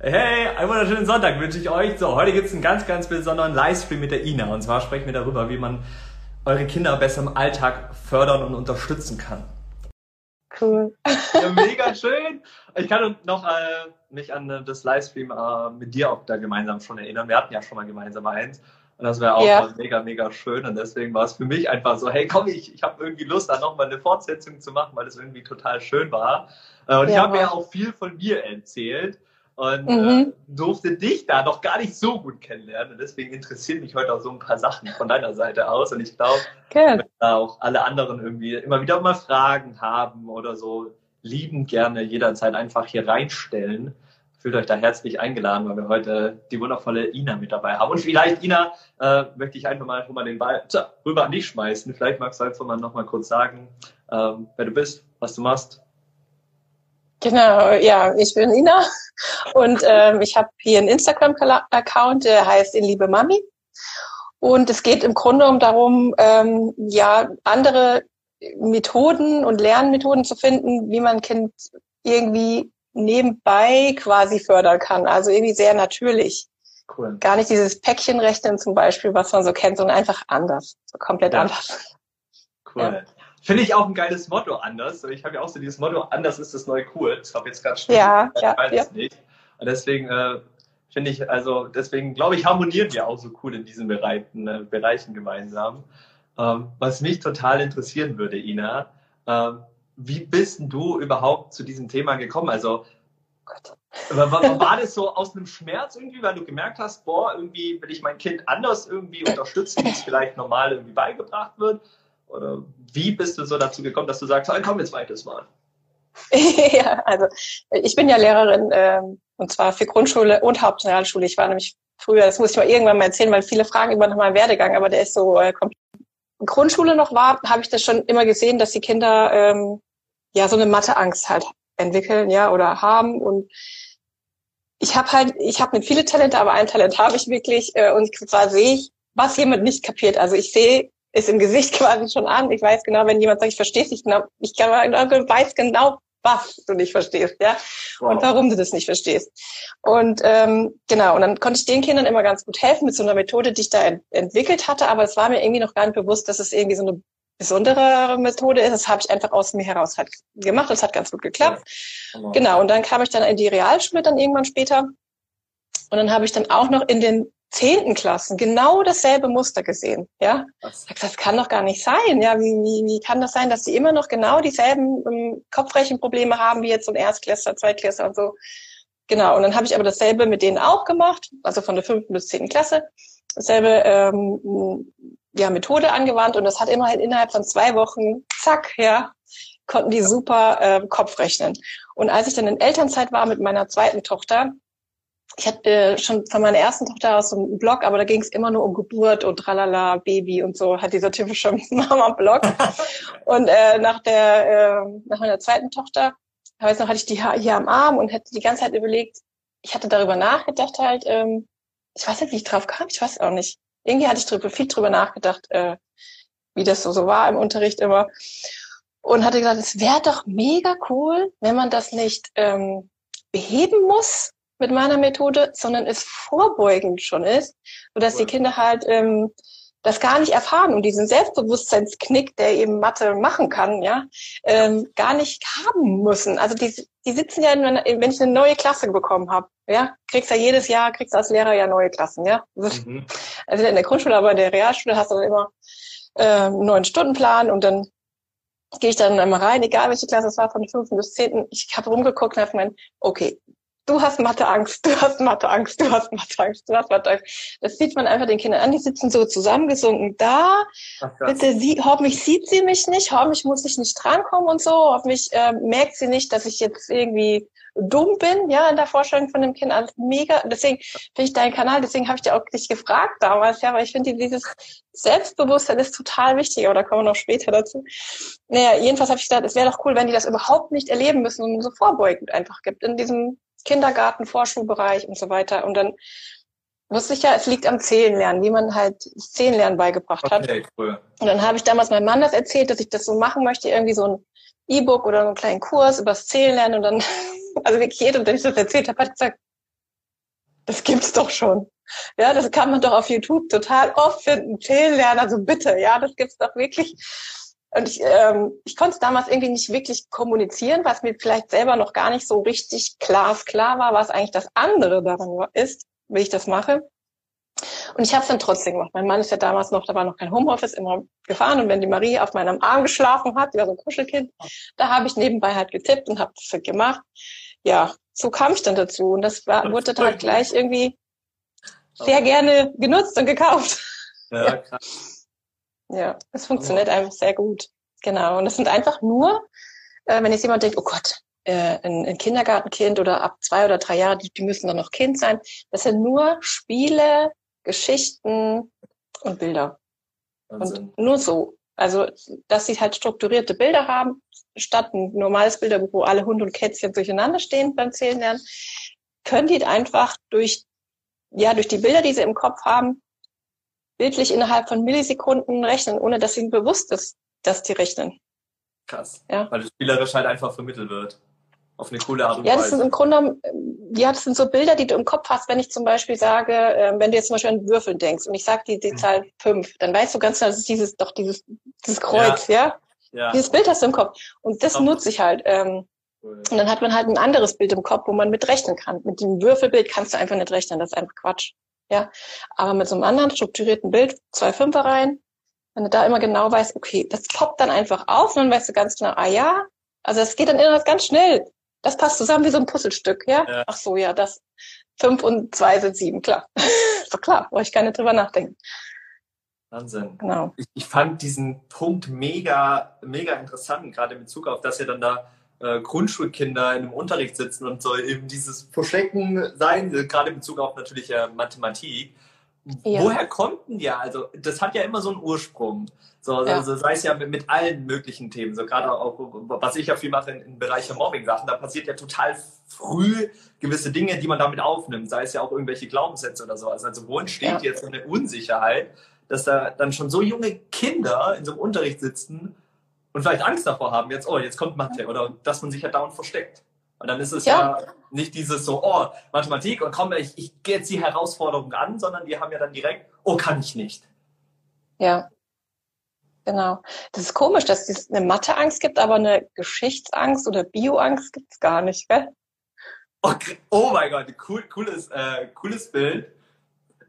Hey, einen wunderschönen Sonntag wünsche ich euch. So, heute gibt es einen ganz, ganz besonderen Livestream mit der Ina. Und zwar sprechen wir darüber, wie man eure Kinder besser im Alltag fördern und unterstützen kann. Cool. Ja, mega schön. Ich kann noch äh, mich an äh, das Livestream äh, mit dir auch da gemeinsam schon erinnern. Wir hatten ja schon mal gemeinsam eins. Und das wäre auch ja. mega, mega schön. Und deswegen war es für mich einfach so, hey, komm, ich, ich habe irgendwie Lust, da nochmal eine Fortsetzung zu machen, weil es irgendwie total schön war. Äh, und ja, ich habe ja auch viel von mir erzählt und äh, mhm. äh, durfte dich da noch gar nicht so gut kennenlernen. Und deswegen interessieren mich heute auch so ein paar Sachen von deiner Seite aus. Und ich glaube, wenn da auch alle anderen irgendwie immer wieder mal Fragen haben oder so, liebend gerne jederzeit einfach hier reinstellen fühlt euch da herzlich eingeladen, weil wir heute die wundervolle Ina mit dabei haben. Und vielleicht, Ina, äh, möchte ich einfach mal, mal den Ball tja, rüber an dich schmeißen. Vielleicht magst du einfach mal noch mal kurz sagen, ähm, wer du bist, was du machst. Genau, ja, ich bin Ina und ähm, ich habe hier einen Instagram-Account, der heißt In Liebe Mami. Und es geht im Grunde um darum, ähm, ja, andere Methoden und Lernmethoden zu finden, wie man ein Kind irgendwie nebenbei quasi fördern kann. Also irgendwie sehr natürlich. Cool. Gar nicht dieses Päckchenrechnen zum Beispiel, was man so kennt, sondern einfach anders. So komplett ja. anders. Cool. Ja. Finde ich auch ein geiles Motto anders. Ich habe ja auch so dieses Motto, anders ist das neue cool. Das habe jetzt gerade stimmt. Ja, ich ja, weiß ja. es nicht. Und deswegen äh, finde ich, also deswegen glaube ich, harmonieren wir auch so cool in diesen Bereichen, äh, Bereichen gemeinsam. Ähm, was mich total interessieren würde, Ina, ähm, wie bist du überhaupt zu diesem Thema gekommen? Also war, war das so aus einem Schmerz irgendwie, weil du gemerkt hast, boah, irgendwie will ich mein Kind anders irgendwie unterstützen, wie es vielleicht normal irgendwie beigebracht wird? Oder wie bist du so dazu gekommen, dass du sagst, komm, jetzt weiteres mal? ja, also ich bin ja Lehrerin ähm, und zwar für Grundschule und Hauptrealschule. Ich war nämlich früher, das muss ich mal irgendwann mal erzählen, weil viele fragen immer nach meinem Werdegang, aber der ist so äh, Grundschule noch war, habe ich das schon immer gesehen, dass die Kinder ähm, ja so eine Matheangst halt entwickeln, ja, oder haben und ich habe halt, ich habe mit viele Talente, aber ein Talent habe ich wirklich äh, und zwar sehe ich, was jemand nicht kapiert. Also ich sehe es im Gesicht quasi schon an. Ich weiß genau, wenn jemand sagt, ich verstehe es nicht genau, ich kann, weiß genau, was du nicht verstehst, ja, wow. und warum du das nicht verstehst. Und ähm, genau, und dann konnte ich den Kindern immer ganz gut helfen mit so einer Methode, die ich da ent entwickelt hatte, aber es war mir irgendwie noch gar nicht bewusst, dass es irgendwie so eine besondere Methode ist. Das habe ich einfach aus mir heraus halt gemacht. Das hat ganz gut geklappt. Genau. genau. Und dann kam ich dann in die Realschule dann irgendwann später. Und dann habe ich dann auch noch in den zehnten Klassen genau dasselbe Muster gesehen. Ja, Was? das kann doch gar nicht sein. Ja, wie, wie, wie kann das sein, dass sie immer noch genau dieselben ähm, Kopfrechenprobleme haben wie jetzt so ein Erstklässler, Zweitklässler und so. Genau. Und dann habe ich aber dasselbe mit denen auch gemacht, also von der fünften bis zehnten Klasse. Dasselbe ähm, ja, Methode angewandt und das hat immerhin innerhalb von zwei Wochen, zack, ja, konnten die super äh, Kopf rechnen. Und als ich dann in Elternzeit war mit meiner zweiten Tochter, ich hatte äh, schon von meiner ersten Tochter aus so einen Blog, aber da ging es immer nur um Geburt und tralala, Baby und so, hat dieser typische Mama-Blog. und äh, nach der, äh, nach meiner zweiten Tochter, weiß noch, hatte ich die hier am Arm und hätte die ganze Zeit überlegt, ich hatte darüber nachgedacht halt, ähm, ich weiß nicht, wie ich drauf kam, ich weiß auch nicht irgendwie hatte ich drüber, viel drüber nachgedacht, äh, wie das so, so war im Unterricht immer. Und hatte gesagt, es wäre doch mega cool, wenn man das nicht ähm, beheben muss mit meiner Methode, sondern es vorbeugend schon ist, sodass cool. die Kinder halt ähm, das gar nicht erfahren und diesen Selbstbewusstseinsknick, der eben Mathe machen kann, ja, ähm, gar nicht haben müssen. Also die, die sitzen ja, in, wenn ich eine neue Klasse bekommen habe, ja, kriegst ja jedes Jahr, kriegst als Lehrer ja neue Klassen, ja. Mhm. Also in der Grundschule, aber in der Realschule hast du dann immer äh, einen neuen Stundenplan und dann gehe ich dann immer rein, egal welche Klasse es war, von fünften bis zehnten. Ich habe rumgeguckt und habe gemeint, okay, du hast Matheangst, du hast Matheangst, du hast Matheangst, du hast Matheangst. Das sieht man einfach den Kindern an, die sitzen so zusammengesunken da. Ach, Bitte, sie, hoffentlich sieht sie mich nicht, hoffentlich muss ich nicht drankommen und so, hoffentlich äh, merkt sie nicht, dass ich jetzt irgendwie dumm bin, ja, in der Vorstellung von dem Kind. Alles mega. Deswegen finde ich deinen Kanal, deswegen habe ich dir auch dich gefragt damals, ja, weil ich finde, dieses Selbstbewusstsein ist total wichtig, aber da kommen wir noch später dazu. Naja, jedenfalls habe ich gedacht, es wäre doch cool, wenn die das überhaupt nicht erleben müssen und so vorbeugend einfach gibt in diesem Kindergarten, Vorschulbereich und so weiter. Und dann wusste ich ja, es liegt am Zählenlernen, wie man halt Zählenlernen beigebracht okay, hat. Cool. Und dann habe ich damals meinem Mann das erzählt, dass ich das so machen möchte, irgendwie so ein E-Book oder einen kleinen Kurs über das Zählenlernen und dann, also wirklich jeder, der ich das erzählt habe, hat gesagt, das gibt's doch schon. Ja, das kann man doch auf YouTube total oft finden. Zählen also bitte, ja, das gibt's doch wirklich. Und ich, ähm, ich konnte es damals irgendwie nicht wirklich kommunizieren, was mir vielleicht selber noch gar nicht so richtig glasklar war, was eigentlich das andere daran ist, wie ich das mache. Und ich habe es dann trotzdem gemacht. Mein Mann ist ja damals noch, da war noch kein Homeoffice, immer gefahren. Und wenn die Marie auf meinem Arm geschlafen hat, die war so ein Kuschelkind, da habe ich nebenbei halt getippt und habe das halt gemacht. Ja, so kam ich dann dazu. Und das war, wurde dann halt gleich irgendwie sehr gerne genutzt und gekauft. Ja, krass. Ja, es funktioniert einfach sehr gut. Genau. Und es sind einfach nur, äh, wenn jetzt jemand denkt, oh Gott, äh, ein, ein Kindergartenkind oder ab zwei oder drei Jahre, die, die müssen dann noch Kind sein. Das sind nur Spiele, Geschichten und Bilder. Wahnsinn. Und nur so. Also, dass sie halt strukturierte Bilder haben, statt ein normales Bilderbuch, wo alle Hunde und Kätzchen durcheinander stehen beim Zählen lernen, können die einfach durch, ja, durch die Bilder, die sie im Kopf haben, bildlich innerhalb von Millisekunden rechnen, ohne dass ihnen bewusst ist, dass die rechnen. Krass. Ja. Weil das spielerisch halt einfach vermittelt wird auf eine coole Art und Weise. Ja, das sind im Grunde ja, das sind so Bilder, die du im Kopf hast, wenn ich zum Beispiel sage, äh, wenn du jetzt zum Beispiel an Würfeln denkst und ich sage die, die mhm. Zahl fünf, dann weißt du ganz genau, das ist dieses, doch dieses, dieses Kreuz, ja? ja? ja. Dieses Bild hast du im Kopf. Und das nutze ich halt. Ähm, cool. Und dann hat man halt ein anderes Bild im Kopf, wo man mit rechnen kann. Mit dem Würfelbild kannst du einfach nicht rechnen, das ist einfach Quatsch. Ja. Aber mit so einem anderen strukturierten Bild, zwei Fünfer rein, wenn du da immer genau weißt, okay, das poppt dann einfach auf und dann weißt du ganz genau, ah ja, also es geht dann immer ganz schnell das passt zusammen wie so ein Puzzlestück, ja? ja. Ach so, ja, das fünf und zwei sind sieben, klar. ist doch klar, brauche ich gar nicht drüber nachdenken. Wahnsinn. Genau. Ich, ich, fand diesen Punkt mega, mega interessant, gerade in Bezug auf, dass ihr dann da äh, Grundschulkinder in einem Unterricht sitzen und so eben dieses Verschrecken sein, gerade in Bezug auf natürlich äh, Mathematik. Ja. Woher kommt denn ja? Also, das hat ja immer so einen Ursprung. So, ja. also sei es ja mit, mit, allen möglichen Themen. So gerade auch, was ich ja viel mache in, im Bereich der Mobbing-Sachen, da passiert ja total früh gewisse Dinge, die man damit aufnimmt. Sei es ja auch irgendwelche Glaubenssätze oder so. Also, wo entsteht ja. jetzt so eine Unsicherheit, dass da dann schon so junge Kinder in so einem Unterricht sitzen und vielleicht Angst davor haben, jetzt, oh, jetzt kommt Mathe oder dass man sich ja dauernd versteckt. Und dann ist es ja, ja nicht dieses so, oh, Mathematik und komm, ich, ich gehe jetzt die Herausforderung an, sondern die haben ja dann direkt, oh, kann ich nicht. Ja. Genau. Das ist komisch, dass es eine Matheangst gibt, aber eine Geschichtsangst oder Bioangst gibt es gar nicht, gell? Okay. Oh mein Gott, cool, cooles, äh, cooles Bild.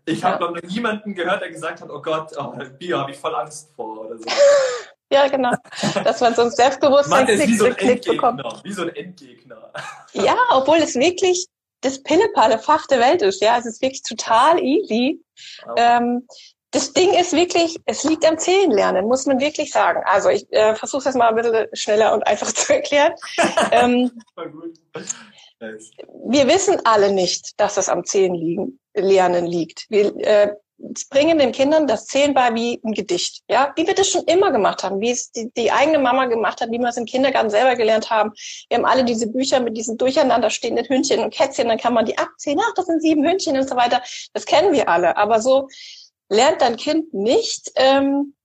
Ich ja. habe noch niemanden gehört, der gesagt hat, oh Gott, oh, Bio habe ich voll Angst vor oder so. Ja, genau. Dass man so ein Selbstbewusstsein wie so ein bekommt. Wie so ein Endgegner. Ja, obwohl es wirklich das Pillepalle Fach der Welt ist. Ja, es ist wirklich total easy. Ähm, das Ding ist wirklich, es liegt am Zählenlernen, muss man wirklich sagen. Also ich äh, versuche es jetzt mal ein bisschen schneller und einfach zu erklären. ähm, wir wissen alle nicht, dass das am Zählenlernen liegt. Wir, äh, bringen den Kindern das Zählen bei wie ein Gedicht. Ja, wie wir das schon immer gemacht haben, wie es die, die eigene Mama gemacht hat, wie wir es im Kindergarten selber gelernt haben. Wir haben alle diese Bücher mit diesen durcheinander stehenden Hündchen und Kätzchen, dann kann man die abzählen, ach, das sind sieben Hündchen und so weiter. Das kennen wir alle. Aber so lernt dein Kind nicht ähm,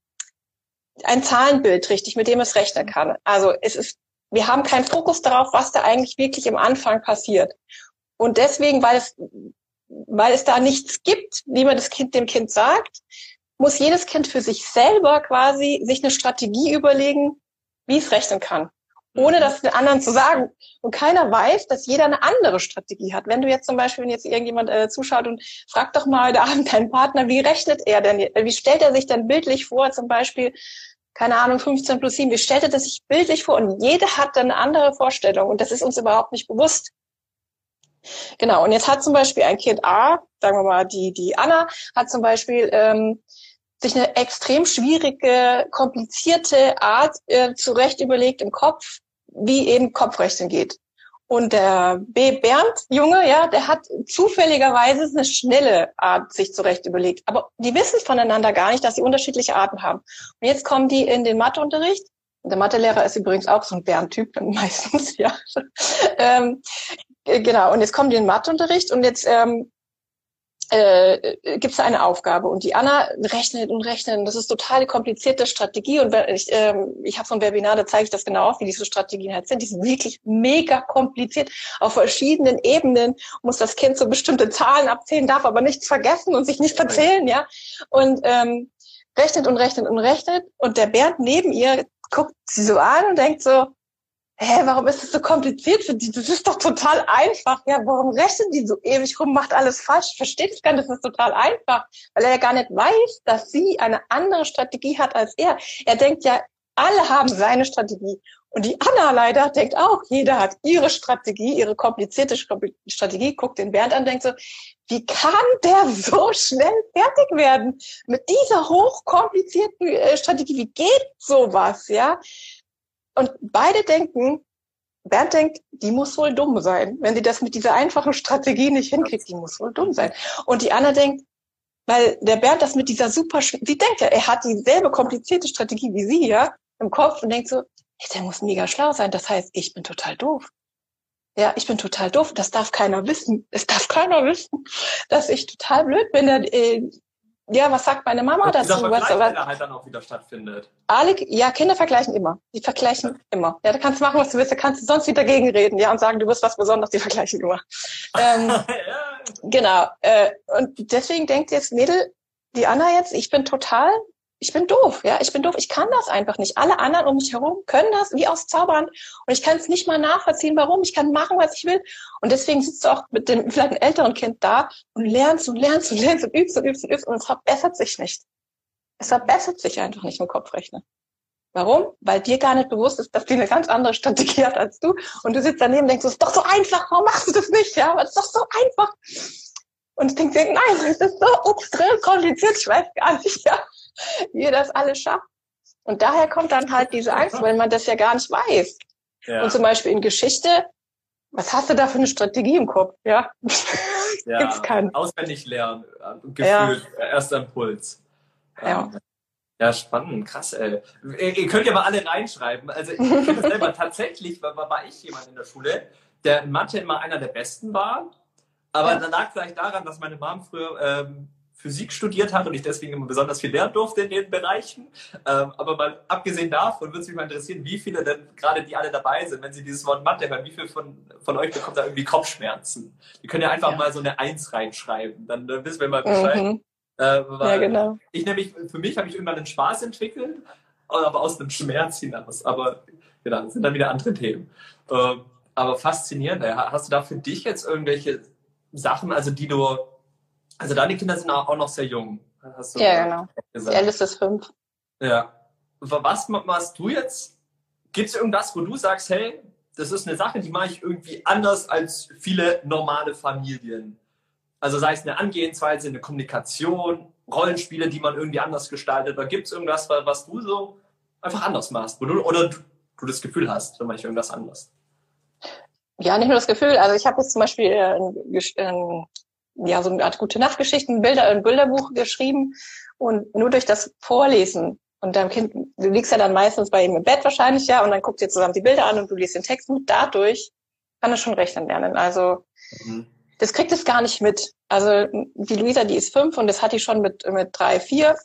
ein Zahlenbild richtig, mit dem es rechnen kann. Also es ist, wir haben keinen Fokus darauf, was da eigentlich wirklich im Anfang passiert. Und deswegen, weil es weil es da nichts gibt, wie man das Kind dem Kind sagt, muss jedes Kind für sich selber quasi sich eine Strategie überlegen, wie es rechnen kann. Ohne das den anderen zu sagen. Und keiner weiß, dass jeder eine andere Strategie hat. Wenn du jetzt zum Beispiel, wenn jetzt irgendjemand äh, zuschaut und fragt doch mal heute Abend deinen Partner, wie rechnet er denn? Wie stellt er sich denn bildlich vor? Zum Beispiel, keine Ahnung, 15 plus 7. Wie stellt er das sich bildlich vor? Und jeder hat dann eine andere Vorstellung. Und das ist uns überhaupt nicht bewusst. Genau, und jetzt hat zum Beispiel ein Kind A, sagen wir mal, die, die Anna, hat zum Beispiel ähm, sich eine extrem schwierige, komplizierte Art äh, zurecht überlegt im Kopf, wie eben Kopfrechnen geht. Und der B. Bernd, Junge, ja, der hat zufälligerweise eine schnelle Art sich zurecht überlegt. Aber die wissen voneinander gar nicht, dass sie unterschiedliche Arten haben. Und jetzt kommen die in den Matheunterricht. Der Mathelehrer ist übrigens auch so ein Bernd-Typ, meistens, ja. ähm, äh, genau, und jetzt kommen die in Matheunterricht und jetzt ähm, äh, gibt es eine Aufgabe und die Anna rechnet und rechnet. Das ist total komplizierte Strategie und ich, ähm, ich habe so ein Webinar, da zeige ich das genau auf, wie diese Strategien halt sind. Die sind wirklich mega kompliziert auf verschiedenen Ebenen. Muss das Kind so bestimmte Zahlen abzählen, darf aber nichts vergessen und sich nicht verzählen, ja. Und ähm, rechnet und rechnet und rechnet und der Bernd neben ihr guckt sie so an und denkt so, hä, warum ist das so kompliziert für die? Das ist doch total einfach. Ja, warum rechnen die so ewig rum, macht alles falsch? Versteht es gar nicht, das ist total einfach. Weil er ja gar nicht weiß, dass sie eine andere Strategie hat als er. Er denkt ja, alle haben seine Strategie. Und die Anna leider denkt auch, jeder hat ihre Strategie, ihre komplizierte Strategie, guckt den Bernd an, denkt so, wie kann der so schnell fertig werden mit dieser hochkomplizierten äh, Strategie? Wie geht sowas, ja? Und beide denken, Bernd denkt, die muss wohl dumm sein. Wenn die das mit dieser einfachen Strategie nicht hinkriegt, die muss wohl dumm sein. Und die Anna denkt, weil der Bernd das mit dieser super, sie denkt ja, er hat dieselbe komplizierte Strategie wie sie, ja, im Kopf und denkt so, hey, der muss mega schlau sein. Das heißt, ich bin total doof. Ja, ich bin total doof. Das darf keiner wissen. Es darf keiner wissen, dass ich total blöd bin. Ja, was sagt meine Mama dazu? Dieser Vergleich, was, der halt dann auch wieder stattfindet. Alle, ja, Kinder vergleichen immer. Die vergleichen immer. Ja, du kannst machen, was du willst. Du kannst sonst wieder gegenreden, ja, und sagen, du bist was Besonderes. Die vergleichen immer. Ähm, ja. Genau. Äh, und deswegen denkt jetzt Mädel, die Anna jetzt, ich bin total ich bin doof, ja, ich bin doof, ich kann das einfach nicht. Alle anderen um mich herum können das wie aus Zaubern und ich kann es nicht mal nachvollziehen, warum. Ich kann machen, was ich will. Und deswegen sitzt du auch mit dem vielleicht einem älteren Kind da und lernst und lernst und lernst und übst und übst und übst und es verbessert sich nicht. Es verbessert sich einfach nicht im Kopfrechnen. Warum? Weil dir gar nicht bewusst ist, dass die eine ganz andere Strategie hat als du. Und du sitzt daneben und denkst, das ist doch so einfach, warum machst du das nicht? Ja, es ist doch so einfach. Und ich denke, nein, es ist so extrem kompliziert, ich weiß gar nicht, ja wie ihr das alles schafft. Und daher kommt dann halt diese Angst, weil man das ja gar nicht weiß. Ja. Und zum Beispiel in Geschichte, was hast du da für eine Strategie im Kopf? Ja, ja gibt's keinen. Auswendig lernen, gefühlt, ja. erster Impuls. Ja. Ja, spannend, krass, ey. Ihr könnt ja mal alle reinschreiben. Also ich finde selber tatsächlich, war, war ich jemand in der Schule, der in Mathe immer einer der Besten war. Aber ja. dann lag vielleicht daran, dass meine Mom früher ähm, Physik studiert hat und ich deswegen immer besonders viel lernen durfte in den Bereichen. Ähm, aber mal abgesehen davon würde es mich mal interessieren, wie viele denn gerade die alle dabei sind, wenn sie dieses Wort Mathe hören, wie viele von, von euch bekommt da irgendwie Kopfschmerzen? Die können ja einfach ja. mal so eine Eins reinschreiben, dann, dann wissen wir mal Bescheid. Mhm. Äh, ja, genau. Ich nämlich, für mich habe ich irgendwann einen Spaß entwickelt, aber aus einem Schmerz hinaus. Aber genau, das sind dann wieder andere Themen. Äh, aber faszinierend. Hast du da für dich jetzt irgendwelche Sachen, also die du also deine Kinder sind auch noch sehr jung. ja, genau. Gesagt. Die älteste ist fünf. Ja. Was machst du jetzt? Gibt es irgendwas, wo du sagst, hey, das ist eine Sache, die mache ich irgendwie anders als viele normale Familien? Also sei es eine Angehensweise, eine Kommunikation, Rollenspiele, die man irgendwie anders gestaltet. Oder gibt es irgendwas, was du so einfach anders machst? Du, oder du, du, das Gefühl hast, dann mache ich irgendwas anders? Ja, nicht nur das Gefühl. Also ich habe jetzt zum Beispiel ein, ein ja, so eine Art gute Nachtgeschichten, Bilder, ein Bilderbuch geschrieben und nur durch das Vorlesen und deinem Kind, du liegst ja dann meistens bei ihm im Bett wahrscheinlich, ja, und dann guckt ihr zusammen die Bilder an und du liest den Text und dadurch kann er schon rechnen lernen. Also, mhm. das kriegt es gar nicht mit. Also, die Luisa, die ist fünf und das hat die schon mit, mit drei, vier,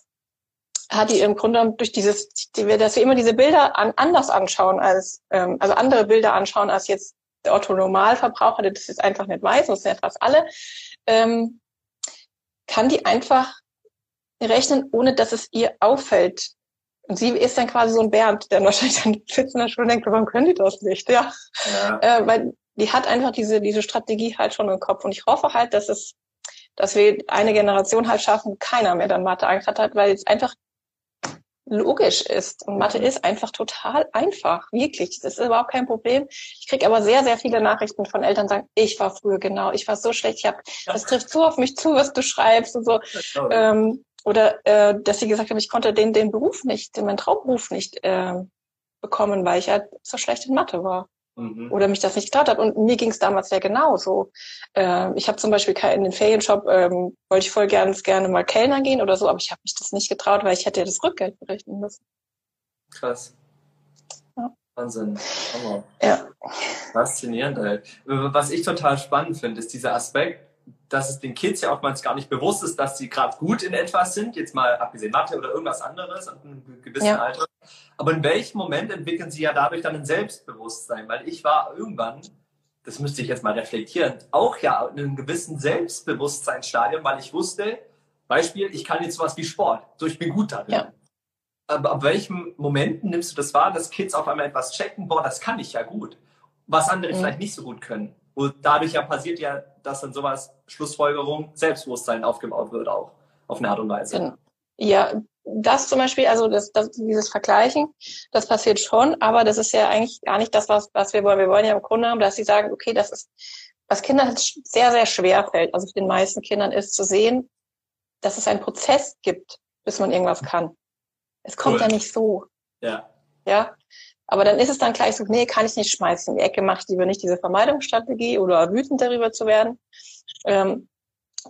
hat die im Grunde durch dieses, dass wir immer diese Bilder an, anders anschauen als, ähm, also andere Bilder anschauen als jetzt der Otto Normalverbraucher, der das jetzt einfach nicht weiß, und das sind ja fast alle, ähm, kann die einfach rechnen, ohne dass es ihr auffällt. Und sie ist dann quasi so ein Bernd, der wahrscheinlich dann sitzt in der Schule und denkt, warum können die das nicht? Ja. ja. Äh, weil die hat einfach diese, diese Strategie halt schon im Kopf. Und ich hoffe halt, dass es, dass wir eine Generation halt schaffen, keiner mehr dann Mathe Angst hat, weil es einfach logisch ist. Und Mathe ist einfach total einfach, wirklich. Das ist überhaupt kein Problem. Ich kriege aber sehr, sehr viele Nachrichten von Eltern, die sagen, ich war früher genau, ich war so schlecht, ich hab, das trifft so auf mich zu, was du schreibst und so. Ähm, oder äh, dass sie gesagt haben, ich konnte den, den Beruf nicht, den meinen Traumberuf nicht äh, bekommen, weil ich halt so schlecht in Mathe war mhm. oder mich das nicht getraut habe. Und mir ging es damals ja genauso. Äh, ich habe zum Beispiel in den Ferienshop, ähm, wollte ich voll gerne, gerne mal Kellner gehen oder so, aber ich habe mich das nicht getraut, weil ich hätte ja das Rückgeld berechnen müssen. Krass. Ja. Wahnsinn. Hammer. Ja. Faszinierend, ey. Was ich total spannend finde, ist dieser Aspekt, dass es den Kids ja oftmals gar nicht bewusst ist, dass sie gerade gut in etwas sind, jetzt mal abgesehen Mathe oder irgendwas anderes ab einem gewissen ja. Alter. Aber in welchem Moment entwickeln sie ja dadurch dann ein Selbstbewusstsein? Weil ich war irgendwann, das müsste ich jetzt mal reflektieren, auch ja in einem gewissen Selbstbewusstseinsstadium, weil ich wusste, Beispiel, ich kann jetzt sowas wie Sport, so ich bin gut darin. Ja. Aber ab welchem Moment nimmst du das wahr, dass Kids auf einmal etwas checken, boah, das kann ich ja gut, was andere mhm. vielleicht nicht so gut können? Und dadurch ja passiert ja, dass dann sowas, Schlussfolgerung, Selbstbewusstsein aufgebaut wird auch, auf eine Art und Weise. Genau. Ja, das zum Beispiel, also das, das, dieses Vergleichen, das passiert schon, aber das ist ja eigentlich gar nicht das, was, was wir wollen. Wir wollen ja im Grunde haben, dass sie sagen, okay, das ist, was Kindern sehr, sehr schwer fällt, also für den meisten Kindern ist zu sehen, dass es einen Prozess gibt, bis man irgendwas kann. Es kommt cool. ja nicht so. Ja. Ja. Aber dann ist es dann gleich so, nee, kann ich nicht schmeißen. In die Ecke mache ich lieber nicht diese Vermeidungsstrategie oder wütend darüber zu werden. Ähm,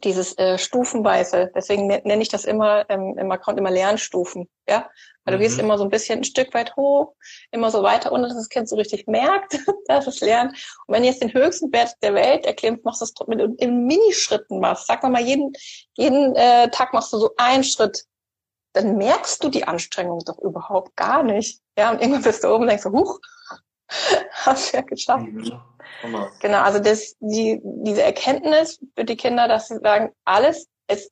dieses äh, Stufenweise, deswegen nenne ich das immer ähm, im Account immer Lernstufen, ja, weil mhm. du gehst immer so ein bisschen ein Stück weit hoch, immer so weiter, ohne dass das Kind so richtig merkt, dass es lernt. Und wenn du jetzt den höchsten Wert der Welt erklimmst, machst du es mit in Minischritten machst. Sag mal, jeden jeden äh, Tag machst du so einen Schritt, dann merkst du die Anstrengung doch überhaupt gar nicht. Ja, und irgendwann bist du oben und denkst so, huch, hast du ja geschafft. Mhm. Genau, also das, die, diese Erkenntnis für die Kinder, dass sie sagen, alles ist,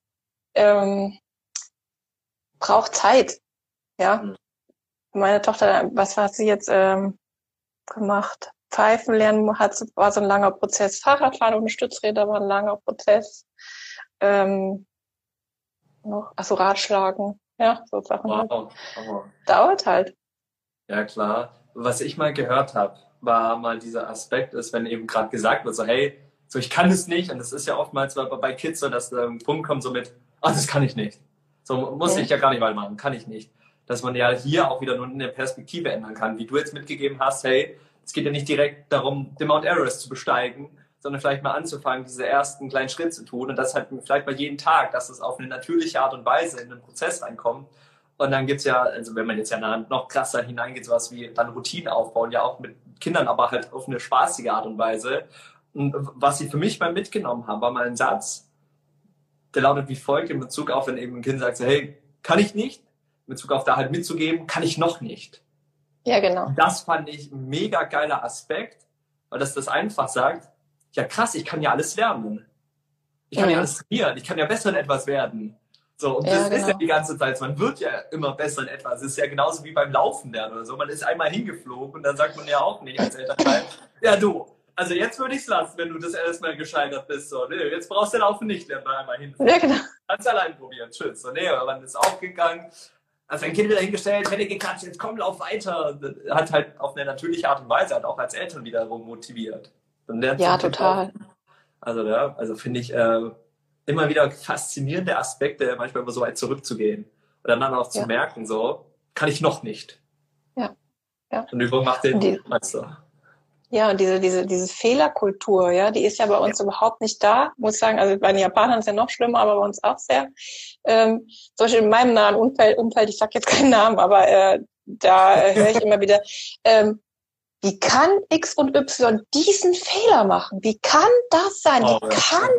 ähm, braucht Zeit. Ja. Mhm. Meine Tochter, was hat sie jetzt ähm, gemacht? Pfeifen lernen hat, war so ein langer Prozess. Fahrradfahren ohne Stützräder war ein langer Prozess. Ähm, noch, also Ratschlagen, ja, so Sachen. Wow. Halt. Dauert halt. Ja, klar. Was ich mal gehört habe, war mal dieser Aspekt ist, wenn eben gerade gesagt wird, so hey, so ich kann es nicht und das ist ja oftmals bei Kids so, dass ein Punkt kommt so mit, ah, das kann ich nicht. So muss ja. ich ja gar nicht weitermachen, kann ich nicht. Dass man ja hier auch wieder nur eine Perspektive ändern kann, wie du jetzt mitgegeben hast, hey, es geht ja nicht direkt darum, den Mount Everest zu besteigen, sondern vielleicht mal anzufangen, diese ersten kleinen Schritte zu tun und das halt vielleicht bei jedem Tag, dass es auf eine natürliche Art und Weise in den Prozess reinkommt und dann gibt's ja, also wenn man jetzt ja noch krasser hineingeht, sowas wie dann Routinen aufbauen, ja auch mit Kindern, aber halt auf eine spaßige Art und Weise. Und was sie für mich mal mitgenommen haben, war mal ein Satz, der lautet wie folgt in Bezug auf, wenn eben ein Kind sagt, so, hey, kann ich nicht, in Bezug auf da halt mitzugeben, kann ich noch nicht. Ja, genau. Das fand ich ein mega geiler Aspekt, weil das das einfach sagt, ja krass, ich kann ja alles lernen. Ich kann mhm. ja alles trainieren, ich kann ja besser in etwas werden. So, und ja, das genau. ist ja die ganze Zeit, man wird ja immer besser in etwas. Es ist ja genauso wie beim Laufen lernen oder so. Man ist einmal hingeflogen und dann sagt man ja auch nicht als Elternteil, ja du, also jetzt würde ich es lassen, wenn du das erstmal gescheitert bist. So, nee, jetzt brauchst du Laufen nicht lernen, einmal hinfliegen. Ja, genau. Kannst allein probieren, tschüss. So, nee, aber man ist aufgegangen, also ein Kind wieder hingestellt, hätte geklatscht, jetzt komm, lauf weiter. Hat halt auf eine natürliche Art und Weise hat auch als Eltern wiederum motiviert. ja, total. Also, ja, also finde ich, äh, immer wieder faszinierende Aspekte, manchmal immer so weit zurückzugehen. Und dann, dann auch zu ja. merken, so, kann ich noch nicht. Ja. ja. Und Übung macht den die, Meister. Ja, und diese, diese, diese Fehlerkultur, ja, die ist ja bei uns ja. überhaupt nicht da, muss ich sagen. Also bei den Japanern ist ja noch schlimmer, aber bei uns auch sehr. Ähm, zum Beispiel in meinem nahen Umfeld, Umfeld ich sag jetzt keinen Namen, aber äh, da äh, höre ich immer wieder, ähm, wie kann X und Y diesen Fehler machen? Wie kann das sein? Oh, wie kann,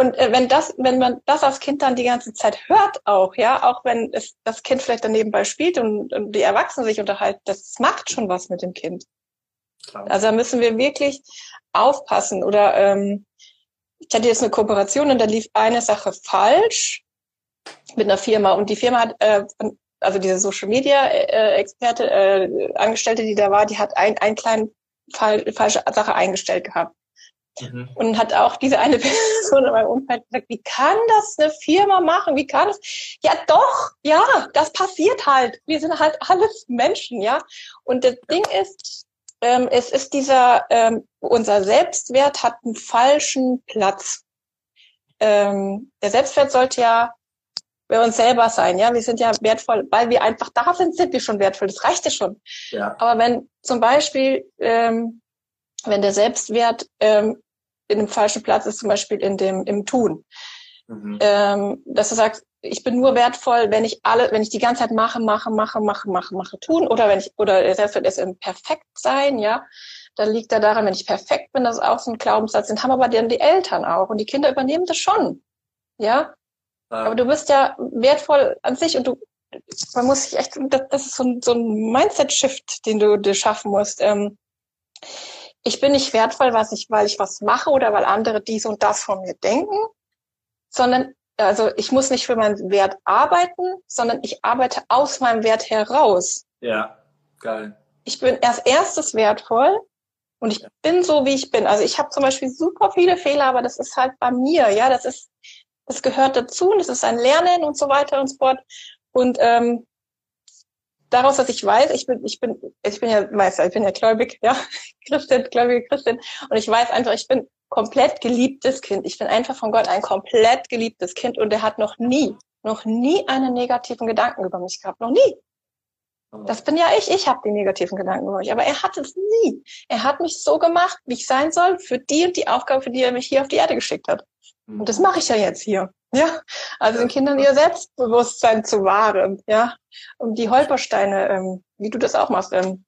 und äh, wenn das, wenn man das als Kind dann die ganze Zeit hört auch, ja, auch wenn es das Kind vielleicht daneben bei spielt und, und die Erwachsenen sich unterhalten, das macht schon was mit dem Kind. Klar. Also da müssen wir wirklich aufpassen. Oder ähm, ich hatte jetzt eine Kooperation und da lief eine Sache falsch mit einer Firma und die Firma hat, äh, also diese Social Media äh, Experte, äh, Angestellte, die da war, die hat ein, einen kleinen Fall, falsche Sache eingestellt gehabt. Mhm. Und hat auch diese eine Person in meinem Umfeld gesagt, wie kann das eine Firma machen? Wie kann das? Ja, doch, ja, das passiert halt. Wir sind halt alles Menschen, ja. Und das Ding ist, ähm, es ist dieser, ähm, unser Selbstwert hat einen falschen Platz. Ähm, der Selbstwert sollte ja bei uns selber sein, ja. Wir sind ja wertvoll, weil wir einfach da sind, sind wir schon wertvoll. Das reicht ja schon. Ja. Aber wenn zum Beispiel ähm, wenn der Selbstwert ähm, in dem falschen Platz ist, zum Beispiel in dem im Tun. Mhm. Ähm, dass du sagst, ich bin nur wertvoll, wenn ich alle, wenn ich die ganze Zeit mache, mache, mache, mache, mache, mache, tun, oder wenn ich, oder ist im Perfektsein, ja, dann liegt er daran, wenn ich perfekt bin, das ist auch so ein Glaubenssatz, den haben aber dann die Eltern auch und die Kinder übernehmen das schon. Ja. ja. Aber du bist ja wertvoll an sich und du, man muss sich echt, das, das ist so ein, so ein Mindset-Shift, den du dir schaffen musst. Ähm, ich bin nicht wertvoll, was ich, weil ich was mache oder weil andere dies und das von mir denken, sondern also ich muss nicht für meinen Wert arbeiten, sondern ich arbeite aus meinem Wert heraus. Ja, geil. Ich bin erst erstes wertvoll und ich bin so, wie ich bin. Also ich habe zum Beispiel super viele Fehler, aber das ist halt bei mir, ja, das ist, das gehört dazu und das ist ein Lernen und so weiter und so fort. Und ähm, daraus, dass ich weiß, ich bin, ich bin, ich bin ja Meister, ich bin ja gläubig, ja, Christin, gläubige Christin, und ich weiß einfach, ich bin komplett geliebtes Kind. Ich bin einfach von Gott ein komplett geliebtes Kind und er hat noch nie, noch nie einen negativen Gedanken über mich gehabt, noch nie. Das bin ja ich, ich habe die negativen Gedanken über mich, aber er hat es nie. Er hat mich so gemacht, wie ich sein soll, für die und die Aufgabe, für die er mich hier auf die Erde geschickt hat. Und das mache ich ja jetzt hier. Ja, also den Kindern ihr Selbstbewusstsein zu wahren, ja, und die Holpersteine, ähm, wie du das auch machst, ähm,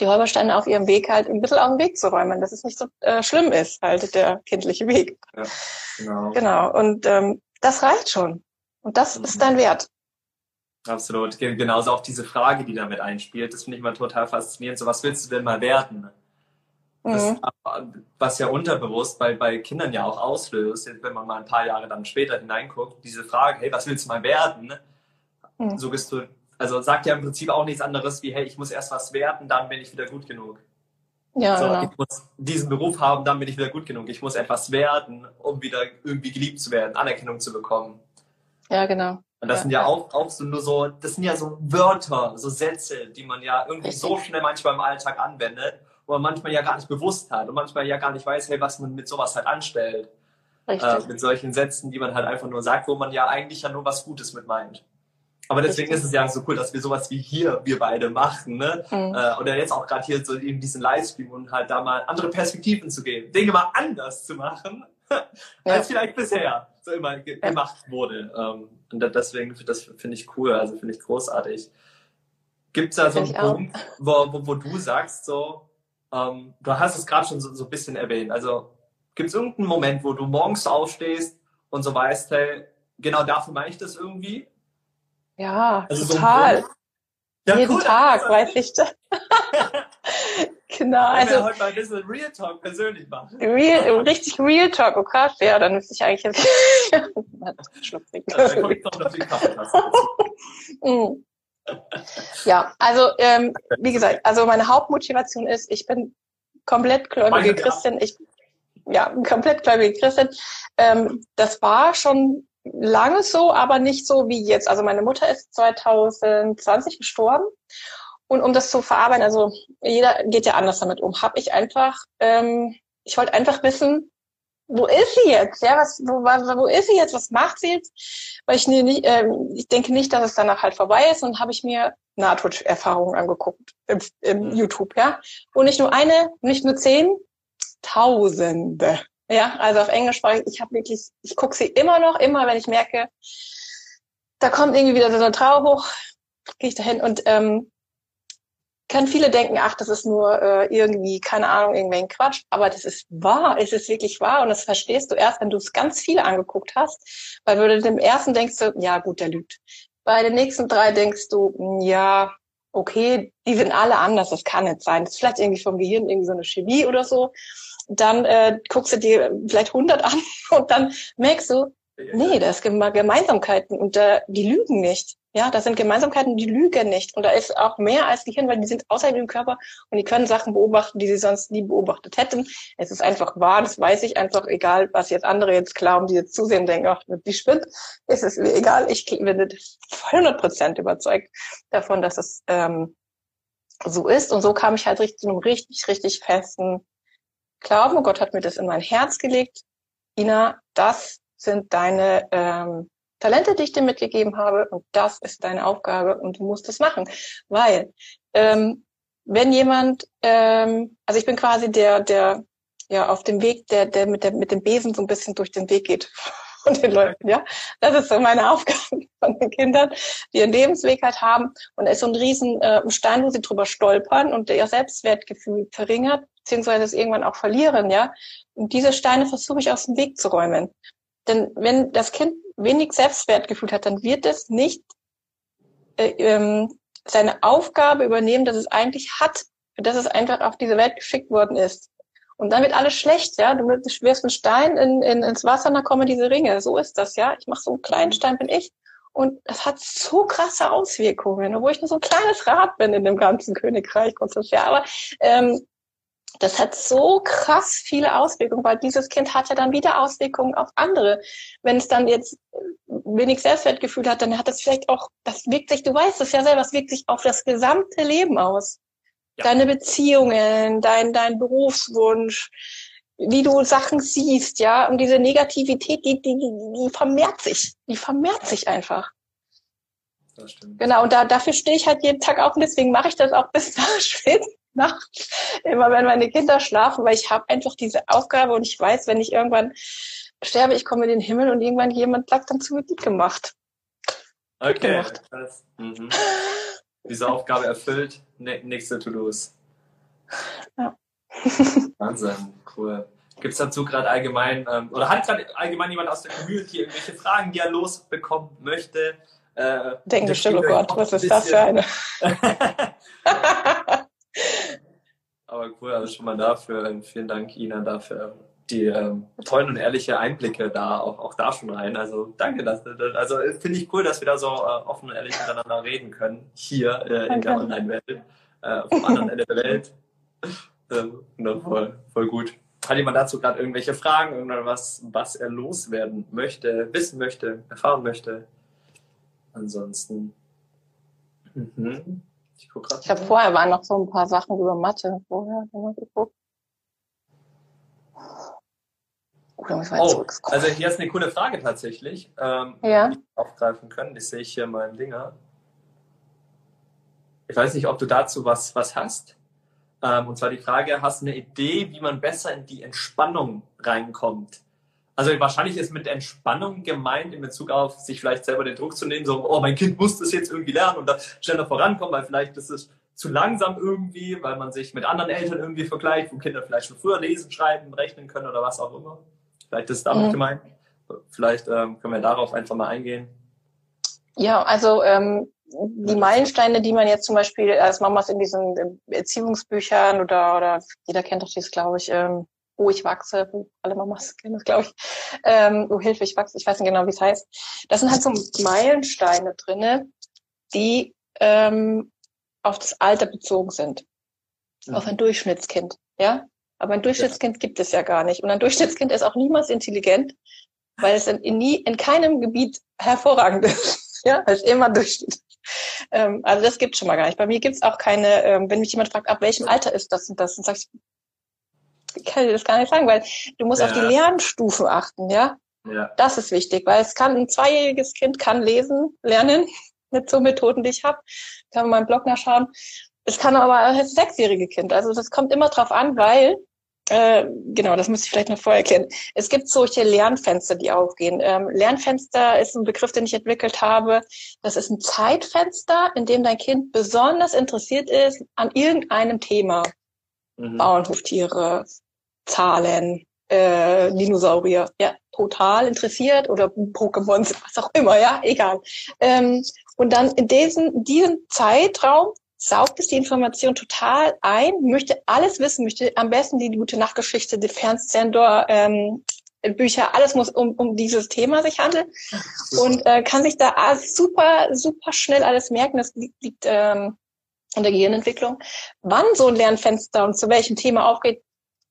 die Holpersteine auf ihrem Weg halt ein bisschen auf den Weg zu räumen, dass es nicht so äh, schlimm ist, halt der kindliche Weg. Ja, genau. Genau. Und ähm, das reicht schon. Und das mhm. ist dein Wert. Absolut. Genauso auch diese Frage, die damit einspielt, das finde ich mal total faszinierend. So, was willst du denn mal werden? Das, mhm. was ja unterbewusst bei, bei Kindern ja auch auslöst, wenn man mal ein paar Jahre dann später hineinguckt, diese Frage, hey, was willst du mal werden? Mhm. So bist du, also sagt ja im Prinzip auch nichts anderes wie, hey, ich muss erst was werden, dann bin ich wieder gut genug. Ja, so, genau. Ich muss diesen Beruf haben, dann bin ich wieder gut genug. Ich muss etwas werden, um wieder irgendwie geliebt zu werden, Anerkennung zu bekommen. Ja, genau. Und das ja, sind ja, ja, auch, auch so nur so, das sind ja so Wörter, so Sätze, die man ja irgendwie Richtig. so schnell manchmal im Alltag anwendet wo man manchmal ja gar nicht bewusst hat und manchmal ja gar nicht weiß, hey, was man mit sowas halt anstellt. Äh, mit solchen Sätzen, die man halt einfach nur sagt, wo man ja eigentlich ja nur was Gutes mit meint. Aber deswegen Richtig. ist es ja so cool, dass wir sowas wie hier, wir beide machen, ne? Mhm. Äh, oder jetzt auch gerade hier so eben diesen Livestream und halt da mal andere Perspektiven zu geben, Dinge mal anders zu machen, ja. als vielleicht bisher so immer ge ja. gemacht wurde. Ähm, und deswegen, das finde ich cool, also finde ich großartig. Gibt es da so einen Punkt, wo, wo, wo du sagst, so, ähm, du hast es gerade schon so, so ein bisschen erwähnt. Also gibt es irgendeinen Moment, wo du morgens aufstehst und so weißt, hey, genau dafür mache ich das irgendwie? Ja, also total. So ja, Jeden cool, Tag, also, weiß ich das. genau. Also, wir heute mal ein bisschen Real Talk persönlich machen. Real, richtig Real Talk, oh ja, dann müsste ich eigentlich jetzt. Trinken. Ja, dann kommt noch die Kaffeetasse. Ja, also ähm, wie gesagt, also meine Hauptmotivation ist, ich bin komplett gläubige Christin. Ich ja komplett gläubige Christin. Ähm, das war schon lange so, aber nicht so wie jetzt. Also meine Mutter ist 2020 gestorben und um das zu verarbeiten, also jeder geht ja anders damit um, habe ich einfach, ähm, ich wollte einfach wissen, wo ist sie jetzt? Ja, was, wo, wo ist sie jetzt? Was macht sie jetzt? Weil ich, nie, ähm, ich denke nicht, dass es danach halt vorbei ist und habe ich mir Nahtoderfahrungen angeguckt im, im mhm. YouTube, ja. Und nicht nur eine, nicht nur zehn, Tausende. Ja, also auf Englisch war ich, ich habe wirklich, ich gucke sie immer noch, immer wenn ich merke, da kommt irgendwie wieder so eine Trauer hoch, gehe ich dahin und ähm, können viele denken, ach, das ist nur äh, irgendwie, keine Ahnung, irgendwelchen Quatsch, aber das ist wahr, es ist wirklich wahr und das verstehst du erst, wenn du es ganz viele angeguckt hast, weil du dem ersten denkst du, ja gut, der lügt. Bei den nächsten drei denkst du, hm, ja, okay, die sind alle anders, das kann nicht sein. Das ist vielleicht irgendwie vom Gehirn irgendwie so eine Chemie oder so. Dann äh, guckst du dir vielleicht 100 an und dann merkst du, nee, da ist Gemeinsamkeiten und äh, die lügen nicht. Ja, das sind Gemeinsamkeiten, die lügen nicht. Und da ist auch mehr als Gehirn, weil die sind außerhalb dem Körper und die können Sachen beobachten, die sie sonst nie beobachtet hätten. Es ist einfach wahr, das weiß ich einfach, egal was jetzt andere jetzt glauben, die jetzt zusehen denken, ach, die spinnt, ist es egal. Ich bin 100 Prozent überzeugt davon, dass es ähm, so ist. Und so kam ich halt richtig zu einem richtig, richtig festen Glauben. Und Gott hat mir das in mein Herz gelegt. Ina, das sind deine ähm, Talente, die ich dir mitgegeben habe und das ist deine Aufgabe und du musst es machen. Weil ähm, wenn jemand, ähm, also ich bin quasi der, der ja auf dem Weg, der, der mit, der mit dem Besen so ein bisschen durch den Weg geht und den Leuten, ja. Das ist so meine Aufgabe von den Kindern, die ihren Lebensweg halt haben. Und es ist so ein riesen äh, Stein, wo sie drüber stolpern und ihr Selbstwertgefühl verringert, beziehungsweise es irgendwann auch verlieren, ja. Und diese Steine versuche ich aus dem Weg zu räumen. Denn wenn das Kind wenig Selbstwertgefühl hat, dann wird es nicht äh, ähm, seine Aufgabe übernehmen, dass es eigentlich hat, dass es einfach auf diese Welt geschickt worden ist. Und dann wird alles schlecht, ja. Du wirfst einen Stein in, in, ins Wasser, dann kommen diese Ringe. So ist das, ja. Ich mache so einen kleinen Stein, bin ich. Und das hat so krasse Auswirkungen, obwohl ich nur so ein kleines Rad bin in dem ganzen Königreich, ja. Aber ähm, das hat so krass viele Auswirkungen, weil dieses Kind hat ja dann wieder Auswirkungen auf andere. Wenn es dann jetzt wenig Selbstwertgefühl hat, dann hat das vielleicht auch, das wirkt sich, du weißt es ja selber, das wirkt sich auf das gesamte Leben aus. Ja. Deine Beziehungen, dein, dein Berufswunsch, wie du Sachen siehst, ja, und diese Negativität, die, die, die vermehrt sich, die vermehrt sich einfach. Das stimmt. Genau, und da, dafür stehe ich halt jeden Tag auf und deswegen mache ich das auch bis nach spät Nacht, immer wenn meine Kinder schlafen, weil ich habe einfach diese Aufgabe und ich weiß, wenn ich irgendwann sterbe, ich komme in den Himmel und irgendwann jemand sagt dann zu mir, gut gemacht. Okay, mhm. diese Aufgabe erfüllt, nächste To-Dos. Ja. Wahnsinn, cool. Gibt es dazu gerade allgemein, ähm, oder hat gerade allgemein jemand aus der Community irgendwelche Fragen, die er losbekommen möchte? Äh, Denken bestimmt, oh Gott, was ist das für eine? Aber cool, also schon mal dafür. Vielen Dank, Ina, dafür die ähm, tollen und ehrliche Einblicke da auch, auch da schon rein. Also danke, dass, also finde ich cool, dass wir da so äh, offen und ehrlich miteinander reden können hier äh, in der Online-Welt, äh, vom anderen Ende der Welt. Äh, voll, voll gut. Hat jemand dazu gerade irgendwelche Fragen, irgendwas, was er loswerden möchte, wissen möchte, erfahren möchte? Ansonsten. Mhm. Ich, ich habe vorher waren noch so ein paar Sachen über Mathe vorher geguckt. Müssen wir oh, also hier ist eine coole Frage tatsächlich, ähm, ja. die wir aufgreifen können. Die sehe ich hier mal im Dinger. Ich weiß nicht, ob du dazu was, was hast. Ähm, und zwar die Frage, hast du eine Idee, wie man besser in die Entspannung reinkommt? Also wahrscheinlich ist mit Entspannung gemeint in Bezug auf sich vielleicht selber den Druck zu nehmen, so, oh, mein Kind muss das jetzt irgendwie lernen und da schneller vorankommen, weil vielleicht ist es zu langsam irgendwie, weil man sich mit anderen Eltern irgendwie vergleicht, wo Kinder vielleicht schon früher lesen, schreiben, rechnen können oder was auch immer. Vielleicht ist es damit mhm. gemeint. Vielleicht ähm, können wir darauf einfach mal eingehen. Ja, also ähm, die Meilensteine, die man jetzt zum Beispiel als Mamas in diesen Erziehungsbüchern oder, oder jeder kennt doch dieses, glaube ich, ähm, Oh, ich wachse, alle Mamas kennen das, glaube ich. Ähm, oh, Hilfe, ich wachse, ich weiß nicht genau, wie es heißt. Das sind halt so Meilensteine drinne, die ähm, auf das Alter bezogen sind. Mhm. Auf ein Durchschnittskind, ja? Aber ein Durchschnittskind ja. gibt es ja gar nicht. Und ein Durchschnittskind ist auch niemals intelligent, weil es in, in nie, in keinem Gebiet hervorragend ist. ja, es ist immer Durchschnitt. Ähm, also das gibt schon mal gar nicht. Bei mir gibt es auch keine, ähm, wenn mich jemand fragt, ab welchem Alter ist das und das, dann sag ich kann dir das gar nicht sagen, weil du musst ja. auf die Lernstufen achten, ja? ja. Das ist wichtig, weil es kann, ein zweijähriges Kind kann lesen, lernen, mit so Methoden, die ich habe. Kann man meinen Blog nachschauen. Es kann aber auch das sechsjährige Kind. Also das kommt immer drauf an, weil äh, genau, das muss ich vielleicht noch vorher erklären. Es gibt solche Lernfenster, die aufgehen. Ähm, Lernfenster ist ein Begriff, den ich entwickelt habe. Das ist ein Zeitfenster, in dem dein Kind besonders interessiert ist an irgendeinem Thema. Mhm. Bauernhoftiere, Zahlen, äh, Dinosaurier, ja, total interessiert oder Pokémon, was auch immer, ja, egal. Ähm, und dann in diesem, diesem Zeitraum saugt es die Information total ein, möchte alles wissen, möchte am besten die gute Nachtgeschichte, die Fernsehsender, ähm, Bücher, alles muss um, um dieses Thema sich handeln und äh, kann sich da super, super schnell alles merken. Das liegt, liegt ähm, in der Gehirnentwicklung. Wann so ein Lernfenster und zu welchem Thema aufgeht,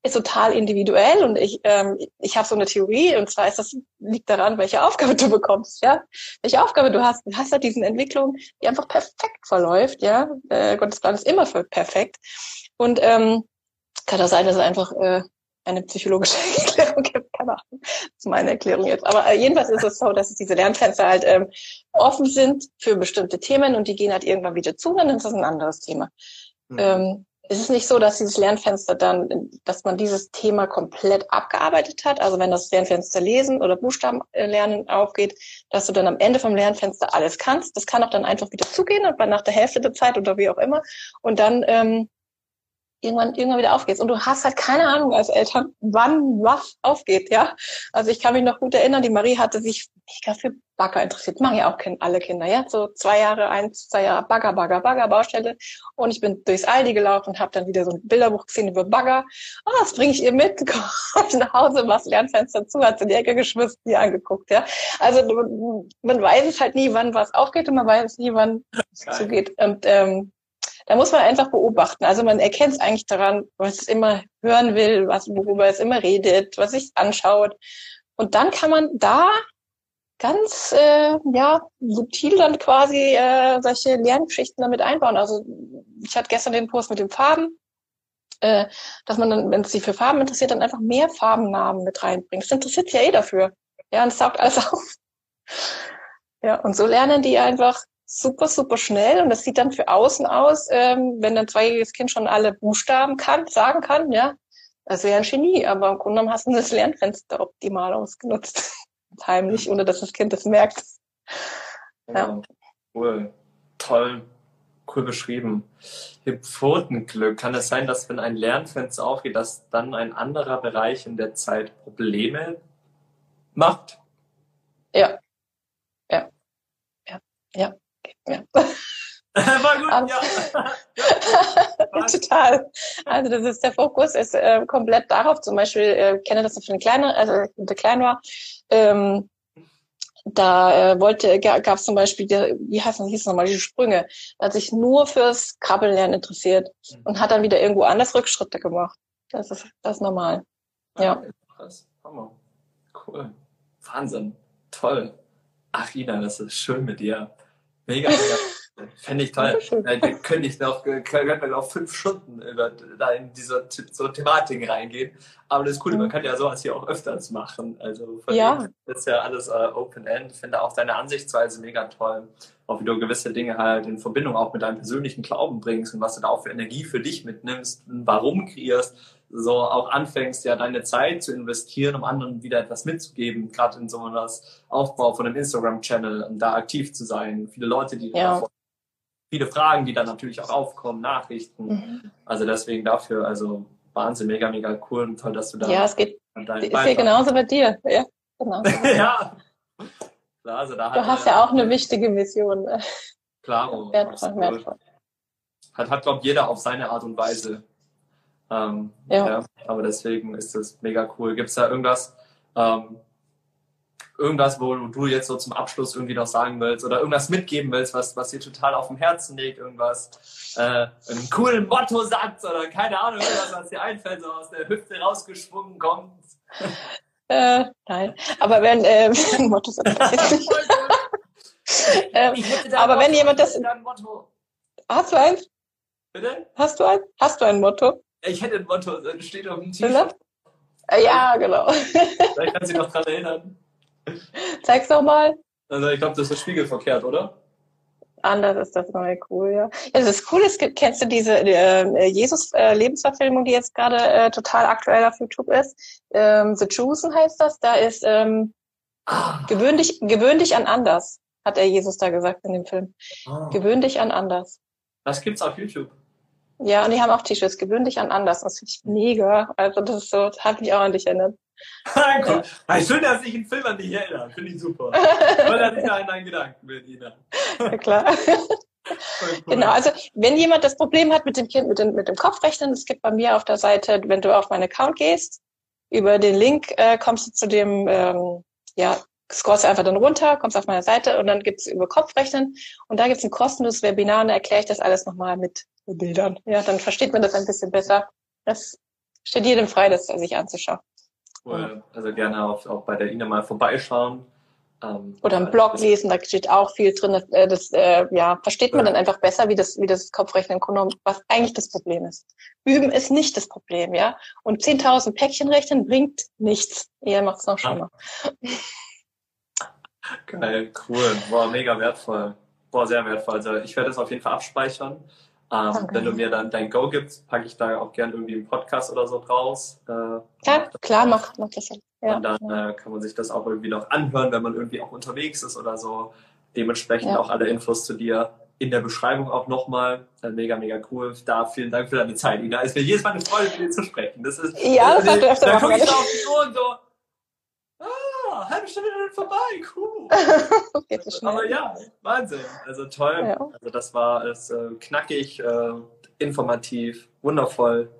ist total individuell und ich, ähm, ich habe so eine Theorie und zwar ist das liegt daran, welche Aufgabe du bekommst, ja, welche Aufgabe du hast. Du hast halt diesen Entwicklung, die einfach perfekt verläuft, ja. Äh, Gottes Plan ist immer perfekt und ähm, kann das sein, dass es einfach äh, eine psychologische Erklärung gibt, keine Ahnung, das ist meine Erklärung jetzt. Aber äh, jedenfalls ist es so, dass diese Lernfenster halt ähm, offen sind für bestimmte Themen und die gehen halt irgendwann wieder zu, dann ist das ein anderes Thema. Mhm. Ähm, es ist nicht so, dass dieses Lernfenster dann, dass man dieses Thema komplett abgearbeitet hat. Also wenn das Lernfenster lesen oder Buchstaben lernen aufgeht, dass du dann am Ende vom Lernfenster alles kannst. Das kann auch dann einfach wieder zugehen und nach der Hälfte der Zeit oder wie auch immer. Und dann ähm, irgendwann, irgendwann wieder aufgeht. Und du hast halt keine Ahnung als Eltern, wann was aufgeht, ja. Also ich kann mich noch gut erinnern, die Marie hatte sich mega für Bagger interessiert. Machen ja auch alle Kinder, ja. So zwei Jahre, eins, zwei Jahre Bagger, Bagger, Bagger, Baustelle. Und ich bin durchs Aldi gelaufen und habe dann wieder so ein Bilderbuch gesehen über Bagger. Oh, das bringe ich ihr mit. Kommt nach Hause, machst Lernfenster zu, hat sie in die Ecke geschmissen, die angeguckt, ja. Also man weiß es halt nie, wann was aufgeht und man weiß nie, wann es zugeht. Und ähm, da muss man einfach beobachten. Also man erkennt es eigentlich daran, was es immer hören will, was, worüber es immer redet, was sich anschaut. Und dann kann man da ganz äh, ja subtil dann quasi äh, solche Lerngeschichten damit einbauen. Also ich hatte gestern den Post mit den Farben, äh, dass man dann, wenn es sich für Farben interessiert, dann einfach mehr Farbennamen mit reinbringt. Das interessiert sich ja eh dafür. Ja, und es saugt alles auf. Ja, und so lernen die einfach super, super schnell und das sieht dann für außen aus, ähm, wenn ein zweijähriges Kind schon alle Buchstaben kann, sagen kann, ja, das wäre ein Genie, aber im Grunde genommen hast du das Lernfenster optimal ausgenutzt. Heimlich, ohne dass das Kind das merkt. Ja. Cool. Toll. Cool beschrieben. Pfotenglück. Kann es sein, dass wenn ein Lernfenster aufgeht, dass dann ein anderer Bereich in der Zeit Probleme macht? Ja. Ja. Ja. Ja. Ja. War gut, Aber, ja. Total. Also das ist der Fokus ist äh, komplett darauf. Zum Beispiel äh, kenne das von den Kleinen, also der klein war. Ähm, da äh, wollte gab es zum Beispiel, der, wie heißt das, hieß nochmal, die Sprünge. Da hat sich nur fürs Krabbellernen interessiert und hat dann wieder irgendwo anders Rückschritte gemacht. Das ist das ist normal. Ja. Krass. Hammer. Cool. Wahnsinn. Toll. Ach, Ina, das ist schön mit dir. Mega, mega. Fände ich toll. Da könnte ich noch, könnte man auch fünf Stunden über, da in diese so Thematiken reingehen. Aber das ist cool, man kann ja sowas hier auch öfters machen. Also von ja. das ist ja alles uh, Open End. Ich finde auch deine Ansichtsweise mega toll. Auch wie du gewisse Dinge halt in Verbindung auch mit deinem persönlichen Glauben bringst und was du da auch für Energie für dich mitnimmst, warum kreierst so auch anfängst, ja deine Zeit zu investieren, um anderen wieder etwas mitzugeben, gerade in so einem Aufbau von einem Instagram-Channel, um da aktiv zu sein. Viele Leute, die ja. viele Fragen, die dann natürlich auch aufkommen, Nachrichten. Mhm. Also deswegen dafür, also Wahnsinn, mega, mega cool und toll, dass du da. Ja, es geht. Ist hier genauso bei dir. Ja, genau. ja. Klar, also da du hast ja auch eine wichtige Mission. Klar, wertvoll, wertvoll. Hat, hat glaube ich, jeder auf seine Art und Weise. Ähm, ja. ja. Aber deswegen ist das mega cool. Gibt es da irgendwas, ähm, irgendwas, wo du jetzt so zum Abschluss irgendwie noch sagen willst oder irgendwas mitgeben willst, was, was dir total auf dem Herzen liegt, irgendwas, äh, einen coolen Motto-Satz oder keine Ahnung, irgendwas, was dir einfällt, so aus der Hüfte rausgeschwungen kommt? Äh, nein, aber wenn, äh, Motto-Satz ähm, aber wenn jemand das, hast du eins? Bitte? Hast du ein, hast du ein Motto? Ich hätte ein Motto, das steht auf dem T-Shirt. Äh, ja, genau. Vielleicht kannst du dich noch dran erinnern. Zeig's doch mal. Also ich glaube, das ist spiegelverkehrt, oder? Anders ist das neue cool, ja. ja das ist cool, es gibt, kennst du diese äh, Jesus-Lebensverfilmung, äh, die jetzt gerade äh, total aktuell auf YouTube ist? Ähm, The Chosen heißt das. Da ist ähm, ah. gewöhn, dich, gewöhn dich an anders, hat er Jesus da gesagt in dem Film. Ah. Gewöhn dich an anders. Das gibt's auf YouTube. Ja, und die haben auch T-Shirts, gewöhn dich an anders. Das finde ich mega. Also das ist so, das hat mich auch an dich erinnert. cool. ja. Schön, dass ich einen Film an dich erinnere. Finde ich super. Weil er nicht an deinen Gedanken mit Ihnen. Ja, klar. Cool. Genau, also wenn jemand das Problem hat mit dem Kind, mit dem, mit dem Kopfrechnen, es gibt bei mir auf der Seite, wenn du auf meinen Account gehst, über den Link äh, kommst du zu dem, ähm, ja, scrollst einfach dann runter, kommst auf meine Seite und dann gibt's über Kopfrechnen und da gibt's ein kostenloses Webinar und da erkläre ich das alles nochmal mit Bildern. Ja, dann versteht man das ein bisschen besser. Das steht jedem frei, das sich anzuschauen. Cool. Also gerne auch, auch bei der Ina mal vorbeischauen. Ähm, Oder einen Blog lesen, da steht auch viel drin. Das, äh, das äh, ja, versteht man dann einfach besser, wie das, wie das Kopfrechnen kommt, was eigentlich das Problem ist. Üben ist nicht das Problem, ja. Und 10.000 Päckchen rechnen bringt nichts. Eher macht es noch schlimmer. Geil, cool. Boah, mega wertvoll. Boah, sehr wertvoll. Also ich werde das auf jeden Fall abspeichern Ähm, wenn du mir dann dein Go gibst, packe ich da auch gern irgendwie einen Podcast oder so draus. Äh, ja, klar, mach, mach das. Ja. Und dann äh, kann man sich das auch irgendwie noch anhören, wenn man irgendwie auch unterwegs ist oder so. Dementsprechend ja. auch alle Infos zu dir in der Beschreibung auch nochmal. Äh, mega, mega cool. Da vielen Dank für deine Zeit, Ina. Es wäre jedes Mal eine Freude, mit dir zu sprechen. Das ist, ja, das äh, hat du öfter Da gucke ich so auf die Uhr und so, ah, halbe Stunde vorbei, cool. Geht so schnell. Aber ja, Wahnsinn. Also toll. Ja. Also das war es äh, knackig, äh, informativ, wundervoll.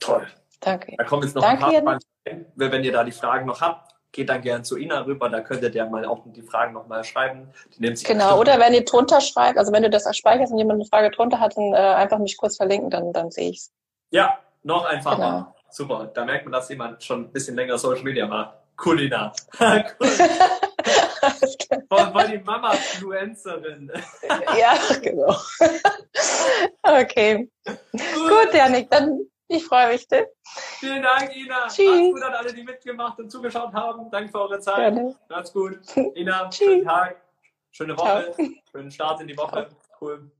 Toll. Danke. Da kommen jetzt noch Danke ein paar Fragen. Wenn ihr da die Fragen noch habt, geht dann gerne zu Ina rüber, da könnt ihr mal auch die Fragen nochmal schreiben. Die nimmt sich genau, oder wenn ihr drunter schreibt, also wenn du das speicherst und jemand eine Frage drunter hat, dann äh, einfach mich kurz verlinken, dann, dann sehe ich's. Ja, noch einfacher. Genau. Super, da merkt man, dass jemand schon ein bisschen länger Social Media macht. Cool, Ina. cool. Voll die Mama-Influencerin. ja, genau. okay. Gut, Janik, dann ich freue mich. Ne? Vielen Dank, Ina. Tschüss. Macht's gut an alle, die mitgemacht und zugeschaut haben. Danke für eure Zeit. Gerne. Macht's gut. Ina, Tschüss. schönen Tag, schöne Woche, Ciao. schönen Start in die Woche. Cool.